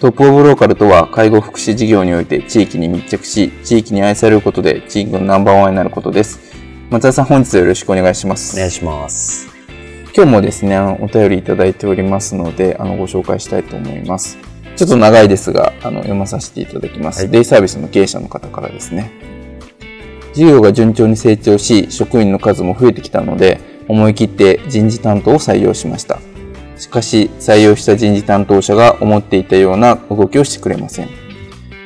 トップオブローカルとは介護福祉事業において地域に密着し、地域に愛されることで地域のナンバーワンになることです。松田さん本日はよろしくお願いします。お願いします。今日もですね、お便りいただいておりますので、あのご紹介したいと思います。ちょっと長いですが、あの読まさせていただきます。はい、デイサービスの経営者の方からですね。事業が順調に成長し、職員の数も増えてきたので、思い切って人事担当を採用しました。しかし、採用した人事担当者が思っていたような動きをしてくれません。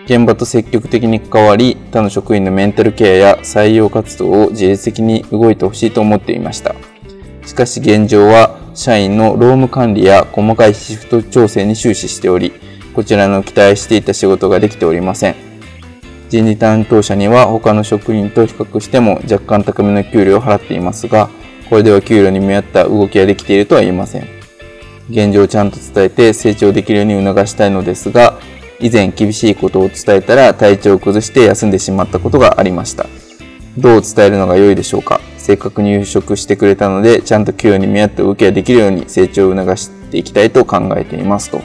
現場と積極的に関わり、他の職員のメンタルケアや採用活動を自律的に動いてほしいと思っていました。しかし現状は、社員の労務管理や細かいシフト調整に終始しており、こちらの期待していた仕事ができておりません。人事担当者には他の職員と比較しても若干高めの給料を払っていますが、これでは給料に見合った動きができているとは言えません。現状をちゃんと伝えて成長できるように促したいのですが、以前厳しいことを伝えたら体調を崩して休んでしまったことがありました。どう伝えるのが良いでしょうか？せっかく入職してくれたので、ちゃんと給与に見合った動きができるように成長を促していきたいと考えていますと。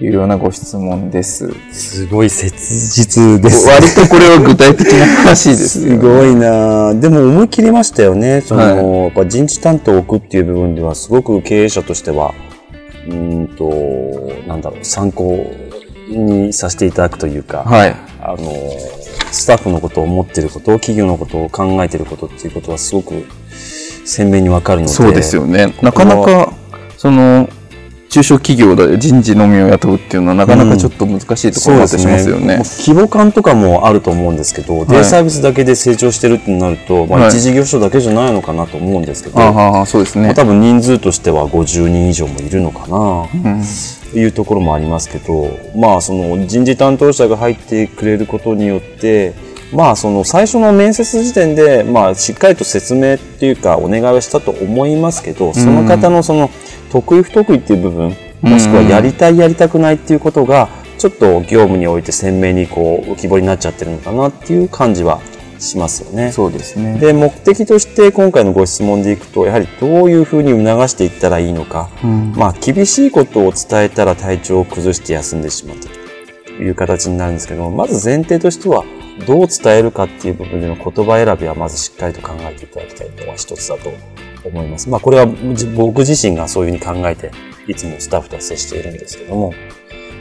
いうようなご質問です。すごい切実です、ね、割とこれは具体的な話ですよ、ね、すごいなでも思い切りましたよね。その、はい、人事担当を置くっていう部分では、すごく経営者としては、うんと、なんだろう、参考にさせていただくというか、はい、あの、スタッフのことを思っていること、企業のことを考えていることっていうことはすごく鮮明にわかるので。そうですよね。なかなか、その、中小企業で人事のみを雇うっていうのはなかなかちょっと難しいところがあったしますよね。うんね、規模感とかもあると思うんですけど、はい、デイサービスだけで成長してるってなると、まあ、一事業所だけじゃないのかなと思うんですけど、はい、そうですね、まあ、多分人数としては50人以上もいるのかな、うん、というところもありますけど、まあ、その人事担当者が入ってくれることによってまあその最初の面接時点でまあしっかりと説明っていうかお願いをしたと思いますけどその方のその得意不得意っていう部分もしくはやりたいやりたくないっていうことがちょっと業務において鮮明にこう浮き彫りになっちゃってるのかなっていう感じはしますよね。そうですね。で、目的として今回のご質問でいくと、やはりどういうふうに促していったらいいのか、うん、まあ、厳しいことを伝えたら体調を崩して休んでしまったという形になるんですけどまず前提としては、どう伝えるかっていう部分での言葉選びはまずしっかりと考えていただきたいのが一つだと思います。まあこれは僕自身がそういうふうに考えていつもスタッフと接しているんですけども、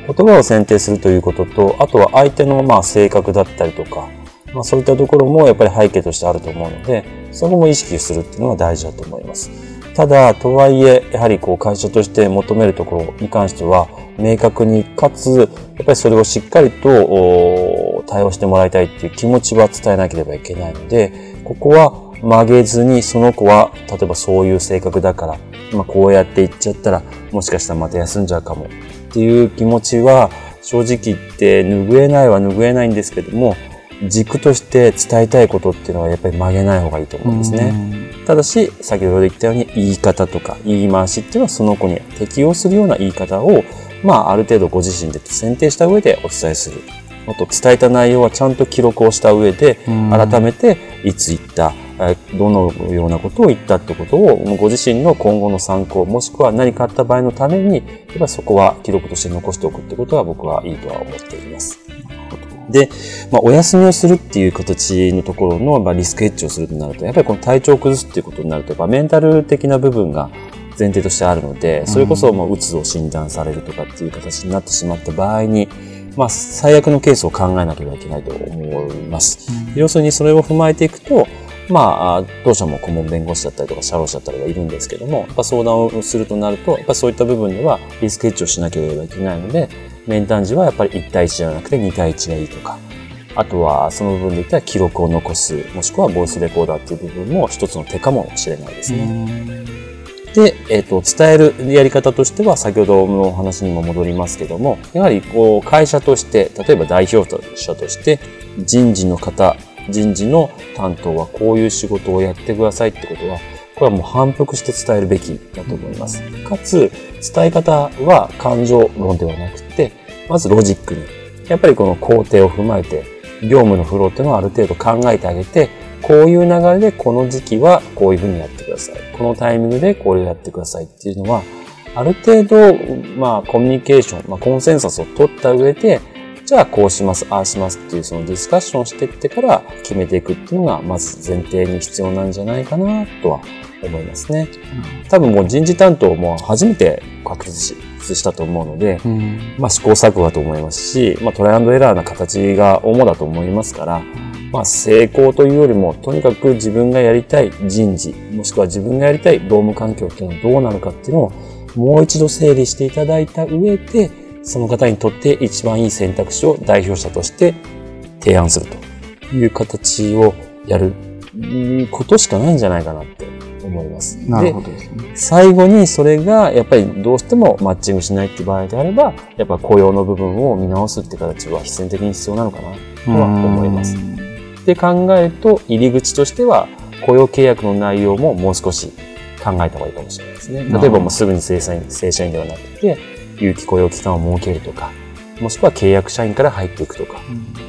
言葉を選定するということと、あとは相手のまあ性格だったりとか、まあそういったところもやっぱり背景としてあると思うので、そこも意識するっていうのが大事だと思います。ただ、とはいえ、やはりこう会社として求めるところに関しては、明確にかつ、やっぱりそれをしっかりと対応してもらいたいっていう気持ちは伝えなければいけないので、ここは曲げずにその子は例えばそういう性格だから、まあ、こうやって言っちゃったらもしかしたらまた休んじゃうかもっていう気持ちは正直言って拭えないは拭えないんですけども軸として伝えたいことっていうのはやっぱり曲げない方がいいと思うんですね。ただし先ほど言ったように言い方とか言い回しっていうのはその子に適用するような言い方をまあある程度ご自身で選定した上でお伝えする。あと伝えた内容はちゃんと記録をした上で改めていつ言ったどのようなことを言ったってことを、ご自身の今後の参考、もしくは何かあった場合のために、やっぱそこは記録として残しておくってことは僕はいいとは思っています。で、まあ、お休みをするっていう形のところの、まあ、リスクヘッジをするとなると、やっぱりこの体調を崩すっていうことになると、やっぱメンタル的な部分が前提としてあるので、それこそもううつを診断されるとかっていう形になってしまった場合に、まあ、最悪のケースを考えなければいけないと思います。要するにそれを踏まえていくと、まあ、当社も顧問弁護士だったりとか、社労士だったりがいるんですけども、やっぱ相談をするとなると、やっぱそういった部分ではリスクヘッジをしなければいけないので、面談時はやっぱり1対1じゃなくて2対1がいいとか、あとはその部分で言ったら記録を残す、もしくはボイスレコーダーっていう部分も一つの手かもしれないですね。で、えっ、と、伝えるやり方としては、先ほどのお話にも戻りますけども、やはり、こう、会社として、例えば代表者として、人事の方、人事の担当はこういう仕事をやってくださいってことは、これはもう反復して伝えるべきだと思います。かつ、伝え方は感情論ではなくて、まずロジックに。やっぱりこの工程を踏まえて、業務のフローっていうのをある程度考えてあげて、こういう流れでこの時期はこういうふうにやってください。このタイミングでこれをやってくださいっていうのは、ある程度、まあ、コミュニケーション、まあ、コンセンサスを取った上で、じゃあこうします、ああしますっていうそのディスカッションをしていってから決めていくっていうのが、まず前提に必要なんじゃないかなとは思いますね。多分もう人事担当も初めて確立したと思うので、まあ試行錯誤だと思いますし、まあトライアンドエラーな形が主だと思いますから、まあ成功というよりも、とにかく自分がやりたい人事、もしくは自分がやりたい労務環境っていうのはどうなのかっていうのをもう一度整理していただいた上で、その方にとって一番いい選択肢を代表者として提案するという形をやることしかないんじゃないかなって思います。なるほどですね。最後にそれがやっぱりどうしてもマッチングしないっていう場合であれば、やっぱ雇用の部分を見直すって形は必然的に必要なのかなとは思います。で考えると入り口としては雇用契約の内容ももう少し考えた方がいいかもしれないですね。例えばもうすぐに正社員正社員ではなくて、有期雇用期間を設けるとか、もしくは契約社員から入っていくとか、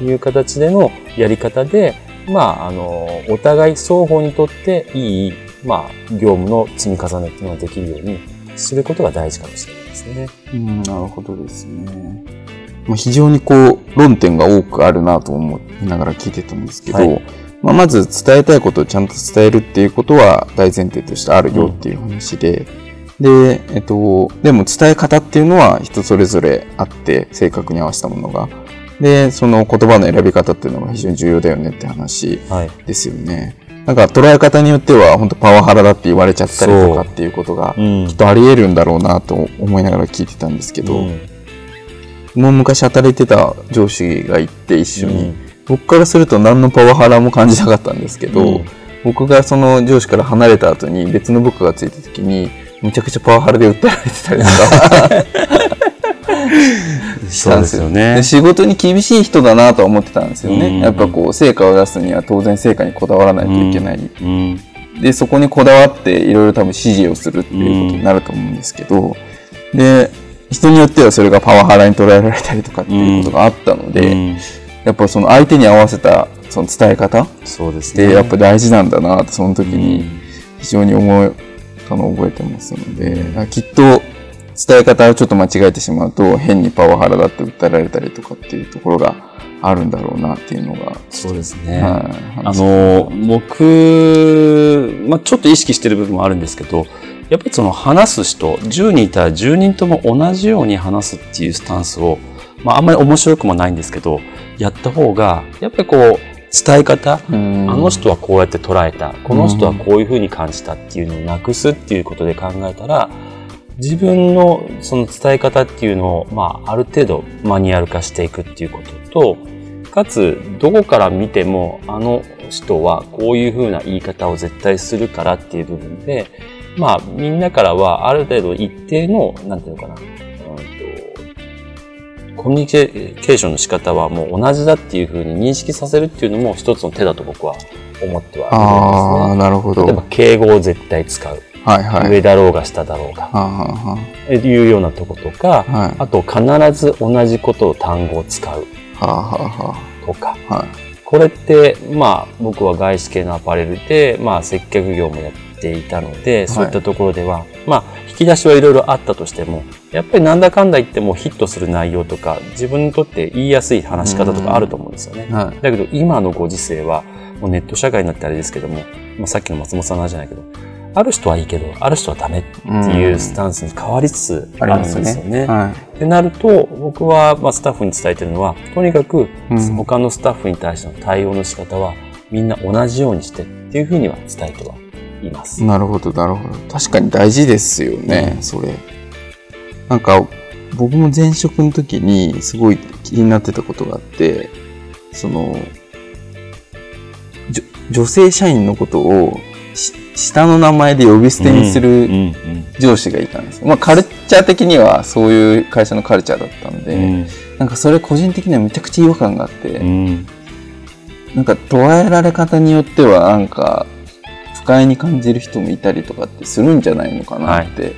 いう形でのやり方で、まあ、あの、お互い双方にとっていい、まあ、業務の積み重ねっていうのができるようにすることが大事かもしれないですね。うん、なるほどですね。まあ、非常にこう、論点が多くあるなと思いながら聞いてたんですけど、はいまあ、まず伝えたいことをちゃんと伝えるっていうことは大前提としてあるよっていう話で、で、えっと、でも伝え方っていうのは人それぞれあって、正確に合わせたものが。で、その言葉の選び方っていうのが非常に重要だよねって話はい。ですよね。なんか捉え方によっては本当パワハラだって言われちゃったりとかっていうことがうんきっとあり得るんだろうなと思いながら聞いてたんですけど、うんもう昔働いてた上司がいて一緒に、うん僕からすると何のパワハラも感じなかったんですけど、うん僕がその上司から離れた後に別の部下がついた時にめちゃくちゃパワハラで訴えられてたりとか。そうですよね。で。仕事に厳しい人だなとは思ってたんですよね、うん。やっぱこう成果を出すには当然成果にこだわらないといけない、うん。でそこにこだわっていろいろ多分指示をするっていうことになると思うんですけど、で人によってはそれがパワハラに捉えられたりとかっていうことがあったので、うん。やっぱその相手に合わせたその伝え方っそうですね。てやっぱ大事なんだなとその時うにん。非常に思ったのを覚えてますので、きっと伝え方をちょっと間違えてしまうと変にパワハラだって訴えられたりとかっていうところがあるんだろうなっていうのが、そうですね。はいあの、僕、まあ、ちょっと意識してる部分もあるんですけど、やっぱりその話す人、10人いたら10人とも同じように話すっていうスタンスを、まあ、あんまり面白くもないんですけど、やった方が、やっぱりこう、伝え方、ああの人はこうやって捉えた、この人はこういうふうに感じたっていうのをなくすっていうことで考えたら、自分のその伝え方っていうのを、まあ、ある程度マニュアル化していくっていうことと、かつ、どこから見ても、あの人はこういうふうな言い方を絶対するからっていう部分で、まあ、みんなからはある程度一定の、なんていうのかな、コミュニケーションの仕方はもう同じだっていうふうに認識させるっていうのも一つの手だと僕は思ってはいるんですね。なるほど。例えば敬語を絶対使う。はいはい。上だろうが下だろうが。はあ、はいうようなとことか、あ、はい。あと必ず同じことを単語を使うはあ、はとか。はい。これって、まあ僕は外資系のアパレルで、まあ接客業もやっていたので、そういったところでは、まあ引き出しはいろいろあったとしても、やっぱりなんだかんだ言ってもヒットする内容とか、自分にとって言いやすい話し方とかあると思うんですよね。はい。だけど今のご時世は、もうネット社会になってあれですけども、まあ、さっきの松本さんの話じゃないけど、ある人はいいけど、ある人はダメっていうスタンスに変わりつつあるんですよね。はってなると、僕は、まあ、スタッフに伝えてるのは、とにかく、他のスタッフに対しての対応の仕方は、みんな同じようにしてっていうふうには伝えてはいます。なるほど、なるほど。確かに大事ですよね、うん、それ。なんか、僕も前職の時にすごい気になってたことがあって、その、女性社員のことを下の名前で呼び捨てにする上司がいたんです。まあカルチャー的にはそういう会社のカルチャーだったんで、うん、なんかそれ個人的にはめちゃくちゃ違和感があって、うん、なんか捉えられ方によってはなんか不快に感じる人もいたりとかってするんじゃないのかなって、はい、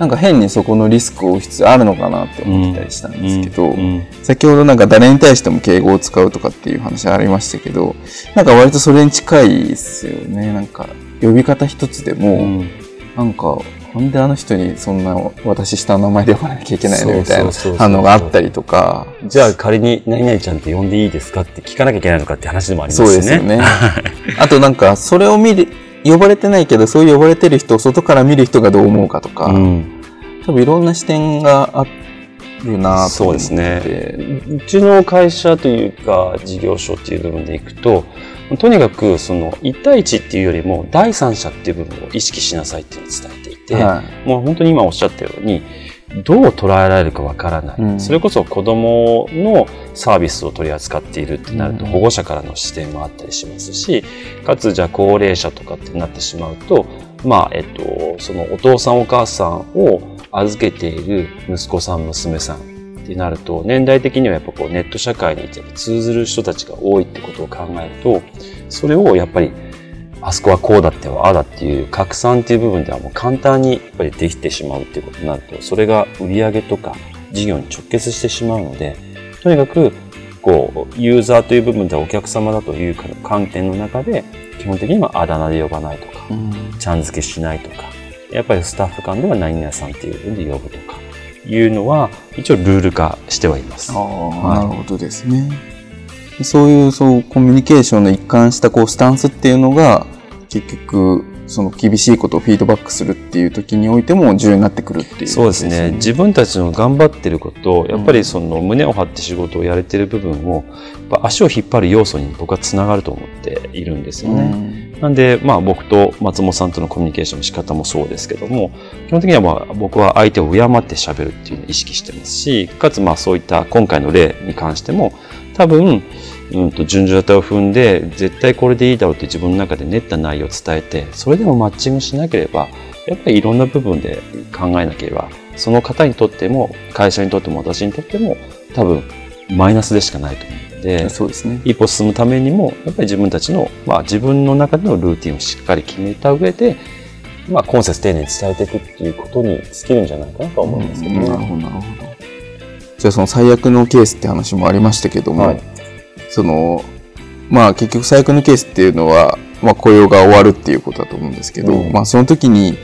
なんか変にそこのリスクを負う必要あるのかなって思ってたりしたんですけど、うん、先ほどなんか誰に対しても敬語を使うとかっていう話ありましたけど、なんか割とそれに近いですよね。なんか呼び方一つでも、うん、なんかなんであの人にそんな私下の名前で呼ばなきゃいけないの？みたいな反応があったりとか。じゃあ仮に何々ちゃんって呼んでいいですかって聞かなきゃいけないのかって話でもありますね。そうですよね。あとなんかそれを見る、呼ばれてないけどそういう呼ばれてる人を外から見る人がどう思うかとか、うん、多分いろんな視点があるなと思って。そうですね。うちの会社というか事業所っていう部分でいくと、とにかくその1対1っていうよりも第三者っていう部分を意識しなさいっていうのを伝えていて、はい、もう本当に今おっしゃったようにどう捉えられるかわからない、うん、それこそ子供のサービスを取り扱っているってなると保護者からの視点もあったりしますしかつじゃあ高齢者とかってなってしまうとまあえっとそのお父さんお母さんを預けている息子さん娘さんってなると、年代的にはやっぱこうネット社会に通ずる人たちが多いってことを考えると、それをやっぱり、あそこはこうだってああだっていう拡散っていう部分ではもう簡単にやっぱりできてしまうっていうことになると、それが売り上げとか事業に直結してしまうので、とにかく、こう、ユーザーという部分ではお客様だという観点の中で、基本的にはあだ名で呼ばないとか、ちゃん付けしないとか、やっぱりスタッフ間では何々さんっていうふうに呼ぶとか、いうのは一応ルール化してはいます。あはい、なるほどですね。そういうそうコミュニケーションの一貫したこうスタンスっていうのが結局その厳しいことをフィードバックするっていう時においても重要になってくるっていう、ね、そうですね。自分たちの頑張ってることやっぱりその胸を張って仕事をやれてる部分を足を引っ張る要素に僕はつながると思っているんですよね。うん。なんで、まあ僕と松本さんとのコミュニケーションの仕方もそうですけども、基本的にはまあ僕は相手を敬って喋るっていうのを意識してますし、かつまあそういった今回の例に関しても、多分、うんと順序立てを踏んで、絶対これでいいだろうって自分の中で練った内容を伝えて、それでもマッチングしなければ、やっぱりいろんな部分で考えなければ、その方にとっても、会社にとっても私にとっても、多分マイナスでしかないと思う。でそうですね、一歩進むためにもやっぱり自分たちの、まあ、自分の中でのルーティンをしっかり決めた上で、まあ、今節丁寧に伝えていくっていうことに尽きるんじゃないかなと思いますけどね。なるほどなるほどじゃあその最悪のケースって話もありましたけども、はい、そのまあ結局最悪のケースっていうのは、まあ、雇用が終わるっていうことだと思うんですけど、うん、まあその時に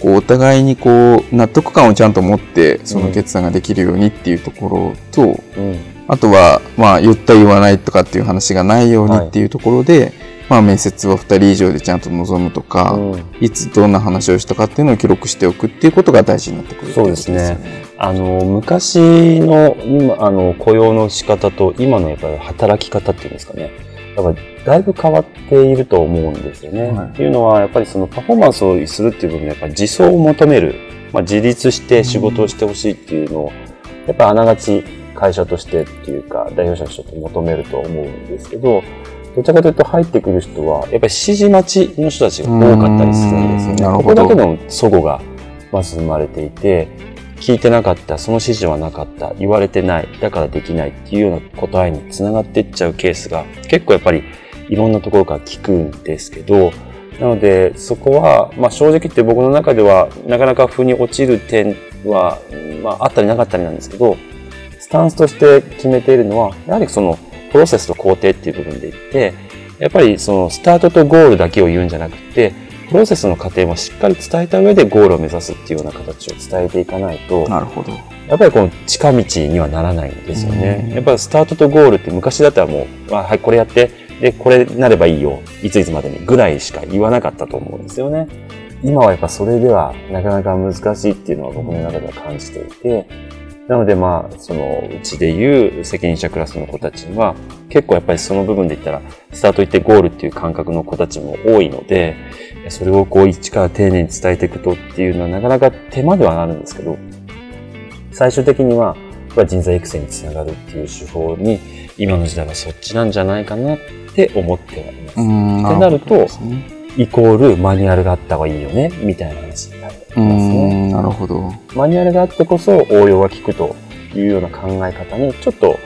こうお互いにこう納得感をちゃんと持ってその決断ができるようにっていうところと、うん。あとは、まあ、言った言わないとかっていう話がないようにっていうところで、はい、まあ、面接は2人以上でちゃんと臨むとか、うん、いつどんな話をしたかっていうのを記録しておくっていうことが大事になってくる、そうですね。あの、昔の今、あの、雇用の仕方と今のやっぱり働き方っていうんですかね。やっぱだいぶ変わっていると思うんですよね。はい、っていうのは、やっぱりそのパフォーマンスをするっていう部分で、やっぱり自走を求める、まあ、自立して仕事をしてほしいっていうのを、やっぱあながち会社としてっていうか、代表者として求めると思うんですけど、どちらかというと入ってくる人は、やっぱり指示待ちの人たちが多かったりするんですよね。ここだけの齟齬がまず生まれていて、聞いてなかった、その指示はなかった、言われてない、だからできないっていうような答えにつながっていっちゃうケースが結構やっぱりいろんなところから聞くんですけど、なのでそこは、まあ、正直言って僕の中ではなかなか腑に落ちる点は、まあ、あったりなかったりなんですけど、スタンスとして決めているのは、やはりそのプロセスと工程っていう部分で言って、やっぱりそのスタートとゴールだけを言うんじゃなくて、プロセスの過程もしっかり伝えた上でゴールを目指すっていうような形を伝えていかないと、なるほど。やっぱりこの近道にはならないんですよね。やっぱりスタートとゴールって昔だったらもう、あはい、これやって、で、これなればいいよ。いついつまでにぐらいしか言わなかったと思うんですよね。今はやっぱそれではなかなか難しいっていうのは僕の中では感じていて、なのでまあ、そのうちでいう責任者クラスの子たちには、結構やっぱりその部分で言ったら、スタート行ってゴールっていう感覚の子たちも多いので、それをこう一から丁寧に伝えていくとっていうのはなかなか手間ではなるんですけど、最終的には人材育成につながるっていう手法に、今の時代はそっちなんじゃないかなって思ってはいます。ってなると、イコールマニュアルがあった方がいいよね、みたいな話になる。うんなるほど。マニュアルがあってこそ応用が効くというような考え方にちょっと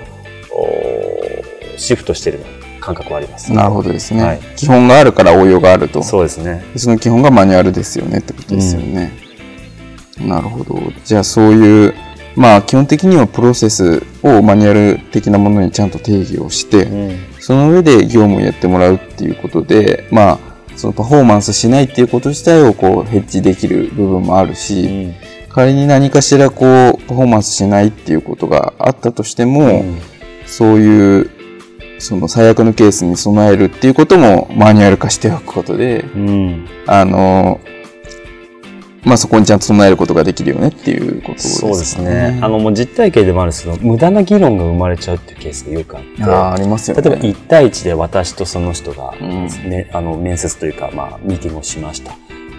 シフトしてる感覚はあります。なるほどですね、はい、基本があるから応用があると。そうですね。その基本がマニュアルですよねってことですよね。うん、なるほど。じゃあそういうまあ基本的にはプロセスをマニュアル的なものにちゃんと定義をして、うん、その上で業務をやってもらうっていうことで、まあそのパフォーマンスしないっていうこと自体をこうヘッジできる部分もあるし、うん、仮に何かしらこうパフォーマンスしないっていうことがあったとしても、うん、そういうその最悪のケースに備えるっていうこともマニュアル化しておくことで、うん、あのまあ、そこにちゃんと備えることができるよねっていうことですね。そうですね。あの、もう実体系でもあるんですけど、無駄な議論が生まれちゃうっていうケースがよくあって。あありますよね。例えば、1対1で私とその人が、ね、うん、あの、面接というか、まあ、ミーティングをしました。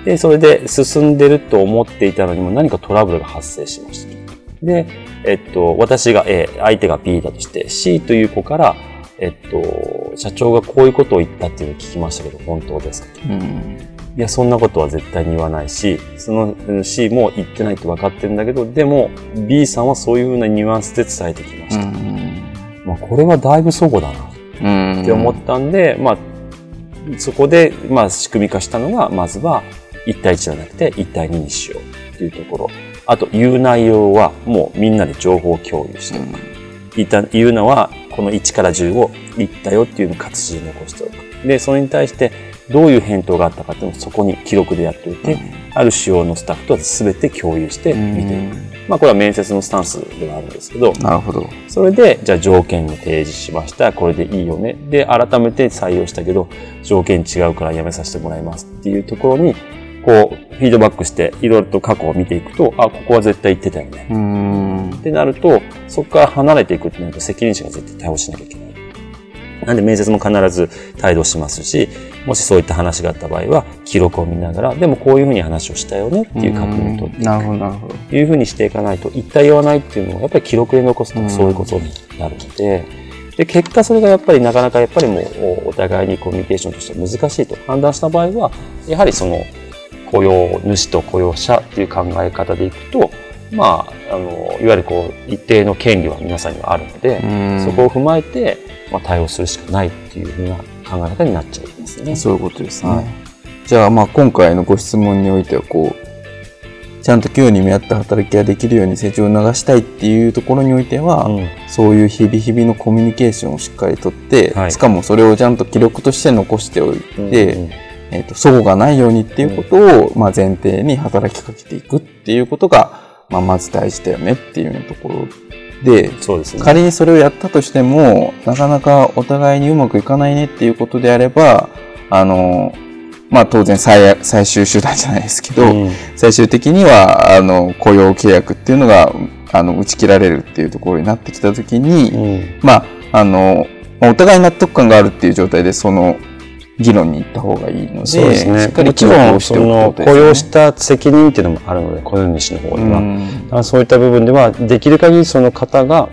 で、それで進んでると思っていたのにも何かトラブルが発生しました。で、えっと、私が A、相手が B だとして、C という子から、えっと、社長がこういうことを言ったっていうのを聞きましたけど、本当ですか？と。うんいや、そんなことは絶対に言わないし、その C も言ってないって分かってるんだけど、でも B さんはそういうふうなニュアンスで伝えてきました。まあ、これはだいぶそこだなって思ったんで、まあ、そこで、まあ、仕組み化したのが、まずは1対1じゃなくて1対2にしようっていうところ。あと、言う内容はもうみんなで情報共有しておく。言うのは、この1から10を言ったよっていうのを活字で残しておく。で、それに対して、どういう返答があったかっていうのをそこに記録でやっておいて、うん、ある仕様のスタッフとは全て共有して見ていく。まあこれは面接のスタンスではあるんですけど、なるほど。それで、じゃあ条件を提示しました。これでいいよね。で、改めて採用したけど、条件違うからやめさせてもらいますっていうところに、こう、フィードバックして、いろいろと過去を見ていくと、あ、ここは絶対言ってたよね。ってなると、そこから離れていくってなると責任者が絶対対応しなきゃいけない。なんで面接も必ず態度しますし、もしそういった話があった場合は、記録を見ながら、でもこういうふうに話をしたよねっていう確認を取っていく。なるほど、なるほど。いうふうにしていかないと、言った言わないっていうのは、やっぱり記録で残すとそういうことになるので、で、結果それがやっぱりなかなかやっぱりもうお互いにコミュニケーションとして難しいと判断した場合は、やはりその雇用主と雇用者っていう考え方でいくと、まあ、あの、いわゆるこう、一定の権利は皆さんにはあるので、そこを踏まえて、まあ、対応するしかないっていうふうな考え方になっちゃいますね。そういうことですね。はい、じゃあ、まあ、今回のご質問においては、こう、ちゃんと今日に見合った働きができるように成長を促したいっていうところにおいては、うん、そういう日々日々のコミュニケーションをしっかりとって、はい、しかもそれをちゃんと記録として残しておいて、うんうん、えっ、ー、と、齟齬がないようにっていうことを、まあ、前提に働きかけていくっていうことが、まあ、まず大事だよねっていうところで、そうですね、仮にそれをやったとしても、なかなかお互いにうまくいかないねっていうことであれば、あの、まあ当然最最終手段じゃないですけど、うん、最終的には、あの、雇用契約っていうのが、あの、打ち切られるっていうところになってきたときに、うん、まあ、あの、お互い納得感があるっていう状態で、その、議論に行った方がいいので、そうですね、しっかり記録をしておくと、ね、雇用した責任っていうのもあるので、雇用主の方には。うん、そういった部分では、できる限りその方が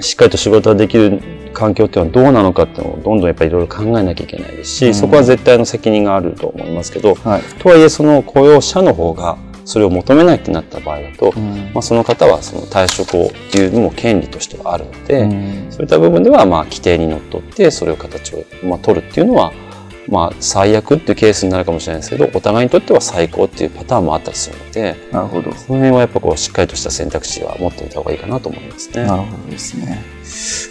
しっかりと仕事ができる環境っていうのはどうなのかっていうのをどんどんやっぱりいろいろ考えなきゃいけないですし、うん、そこは絶対の責任があると思いますけど、はい、とはいえその雇用者の方がそれを求めないってなった場合だと、うん、まあ、その方はその退職をっていうのも権利としてはあるので、うん、そういった部分ではまあ規定にのっとってそれを形をまあ取るっていうのはまあ、最悪っていうケースになるかもしれないですけどお互いにとっては最高っていうパターンもあったりするのでなるほどその辺はやっぱこうしっかりとした選択肢は持ってみた方がいいかなと思いますね。なるほどですね。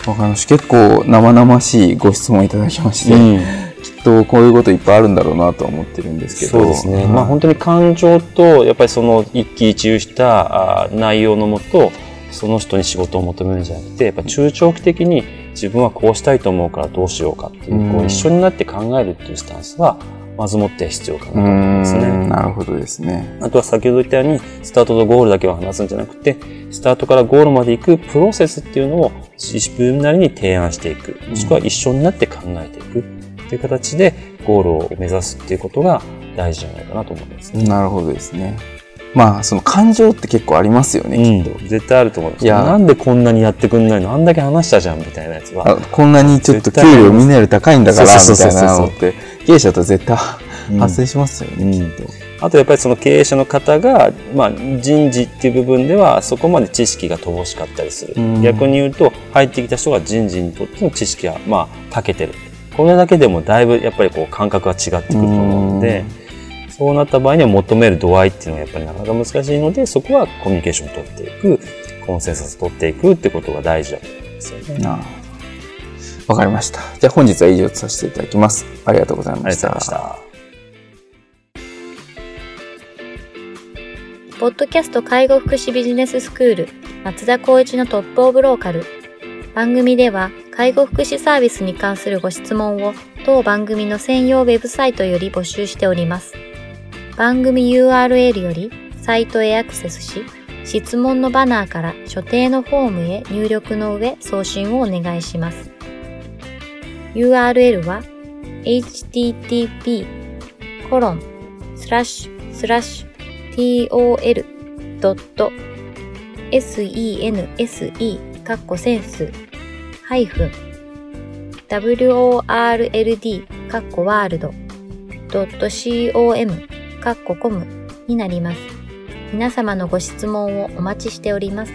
わかりました。結構生々しいご質問いただきまして、うん、きっとこういうこといっぱいあるんだろうなと思ってるんですけど。そうですね。まあ本当に感情とやっぱりその一喜一憂した内容のもとその人に仕事を求めるんじゃなくてやっぱ中長期的に自分はこうしたいと思うからどうしようかっていう、こう一緒になって考えるっていうスタンスは、まずもって必要かなと思いますね。なるほどですね。あとは先ほど言ったように、スタートとゴールだけは話すんじゃなくて、スタートからゴールまで行くプロセスっていうのを自分なりに提案していく。もしくは一緒になって考えていく。っていう形でゴールを目指すっていうことが大事じゃないかなと思います、ね。なるほどですね。まあ、その感情って結構ありますよね、うん、きっと。絶対あると思います。いや、なんでこんなにやってくんないの？あんだけ話したじゃんみたいなやつは。こんなにちょっと給料みんなより高いんだから、みたいな。のって、経営者と絶対発生しますよね、うん、きっと。あとやっぱりその経営者の方が、まあ、人事っていう部分ではそこまで知識が乏しかったりする、うん、逆に言うと入ってきた人が人事にとっての知識がまあ長けてる。これだけでもだいぶやっぱりこう感覚が違ってくると思うので、そうなった場合には求める度合いっていうのはやっぱりなかなか難しいので、そこはコミュニケーションを取っていく、コンセンサス取っていくってことが大事だと思いますよね。わかりました。じゃあ本日は以上とさせていただきます。ありがとうございました。ありがとうございました。ポッドキャスト介護福祉ビジネススクール松田光一のトップオブローカル番組では介護福祉サービスに関するご質問を当番組の専用ウェブサイトより募集しております。番組 URL よりサイトへアクセスし、質問のバナーから所定のフォームへ入力の上送信をお願いします。URL は http://tol.sense カッコセンス -world カッコワールド .com かっこコムになります。皆様のご質問をお待ちしております。